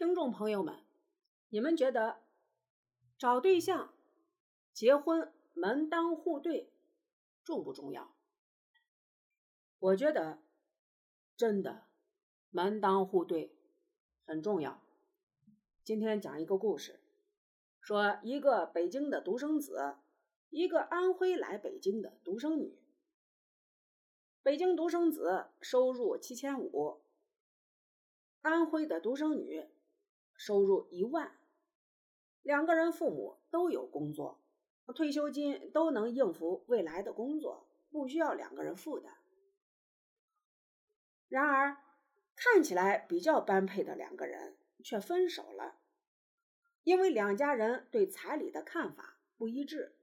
听众朋友们，你们觉得找对象、结婚门当户对重不重要？我觉得真的门当户对很重要。今天讲一个故事，说一个北京的独生子，一个安徽来北京的独生女。北京独生子收入七千五，安徽的独生女。收入一万，两个人父母都有工作，退休金都能应付未来的工作，不需要两个人负担。然而，看起来比较般配的两个人却分手了，因为两家人对彩礼的看法不一致，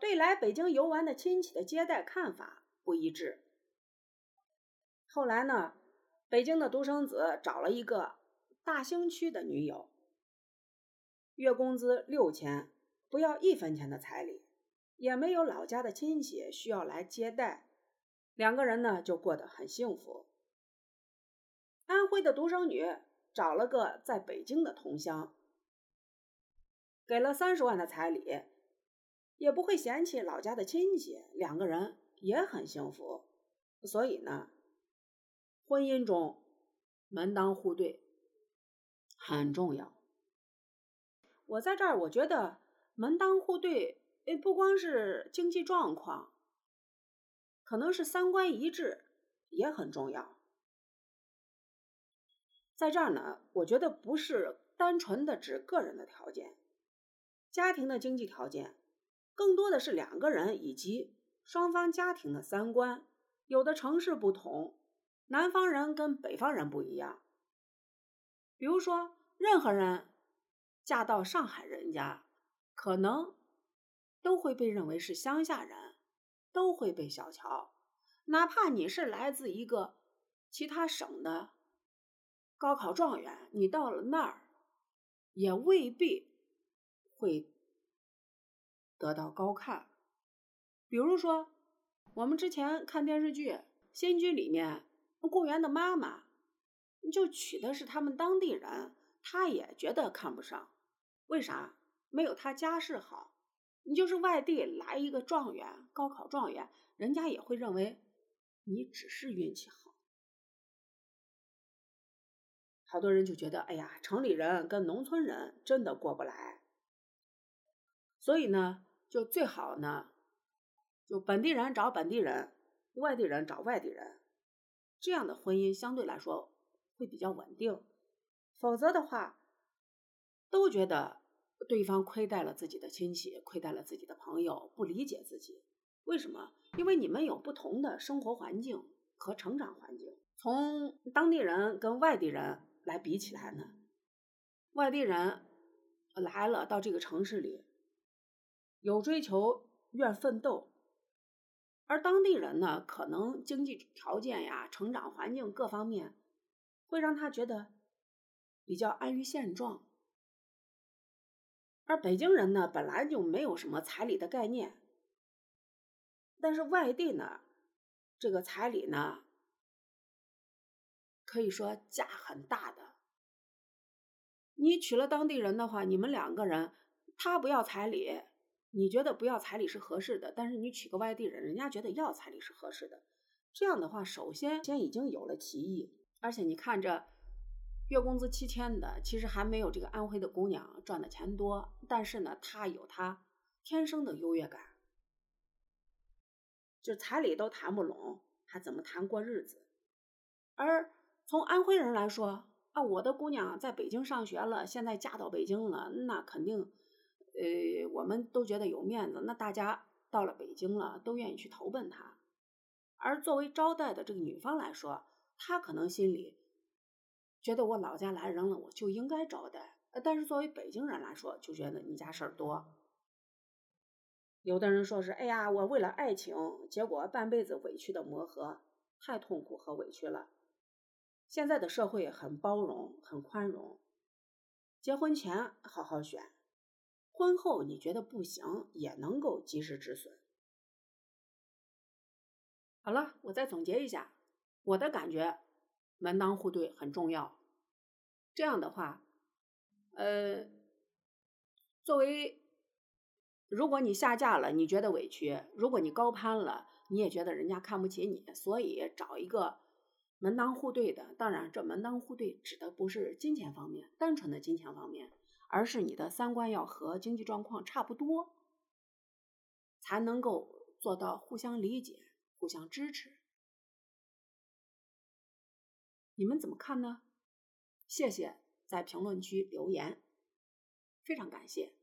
对来北京游玩的亲戚的接待看法不一致。后来呢，北京的独生子找了一个。大兴区的女友，月工资六千，不要一分钱的彩礼，也没有老家的亲戚需要来接待，两个人呢就过得很幸福。安徽的独生女找了个在北京的同乡，给了三十万的彩礼，也不会嫌弃老家的亲戚，两个人也很幸福。所以呢，婚姻中门当户对。很重要。我在这儿，我觉得门当户对，诶，不光是经济状况，可能是三观一致也很重要。在这儿呢，我觉得不是单纯的指个人的条件，家庭的经济条件，更多的是两个人以及双方家庭的三观。有的城市不同，南方人跟北方人不一样。比如说，任何人嫁到上海人家，可能都会被认为是乡下人，都会被小瞧。哪怕你是来自一个其他省的高考状元，你到了那儿，也未必会得到高看。比如说，我们之前看电视剧《仙居》里面，顾源的妈妈。你就娶的是他们当地人，他也觉得看不上，为啥？没有他家世好。你就是外地来一个状元，高考状元，人家也会认为你只是运气好。好多人就觉得，哎呀，城里人跟农村人真的过不来。所以呢，就最好呢，就本地人找本地人，外地人找外地人，这样的婚姻相对来说。会比较稳定，否则的话，都觉得对方亏待了自己的亲戚，亏待了自己的朋友，不理解自己。为什么？因为你们有不同的生活环境和成长环境。从当地人跟外地人来比起来呢，外地人来了到这个城市里，有追求，愿奋斗；而当地人呢，可能经济条件呀、成长环境各方面。会让他觉得比较安于现状，而北京人呢，本来就没有什么彩礼的概念，但是外地呢，这个彩礼呢，可以说价很大的。你娶了当地人的话，你们两个人，他不要彩礼，你觉得不要彩礼是合适的，但是你娶个外地人，人家觉得要彩礼是合适的。这样的话，首先先已经有了歧义。而且你看这月工资七千的，其实还没有这个安徽的姑娘赚的钱多。但是呢，她有她天生的优越感，就彩礼都谈不拢，还怎么谈过日子？而从安徽人来说啊，我的姑娘在北京上学了，现在嫁到北京了，那肯定，呃，我们都觉得有面子。那大家到了北京了，都愿意去投奔她。而作为招待的这个女方来说，他可能心里觉得我老家来人了，我就应该招待。呃但是作为北京人来说，就觉得你家事儿多。有的人说是，哎呀，我为了爱情，结果半辈子委屈的磨合，太痛苦和委屈了。现在的社会很包容，很宽容。结婚前好好选，婚后你觉得不行，也能够及时止损。好了，我再总结一下。我的感觉，门当户对很重要。这样的话，呃，作为如果你下嫁了，你觉得委屈；如果你高攀了，你也觉得人家看不起你。所以找一个门当户对的，当然这门当户对指的不是金钱方面，单纯的金钱方面，而是你的三观要和，经济状况差不多，才能够做到互相理解、互相支持。你们怎么看呢？谢谢在评论区留言，非常感谢。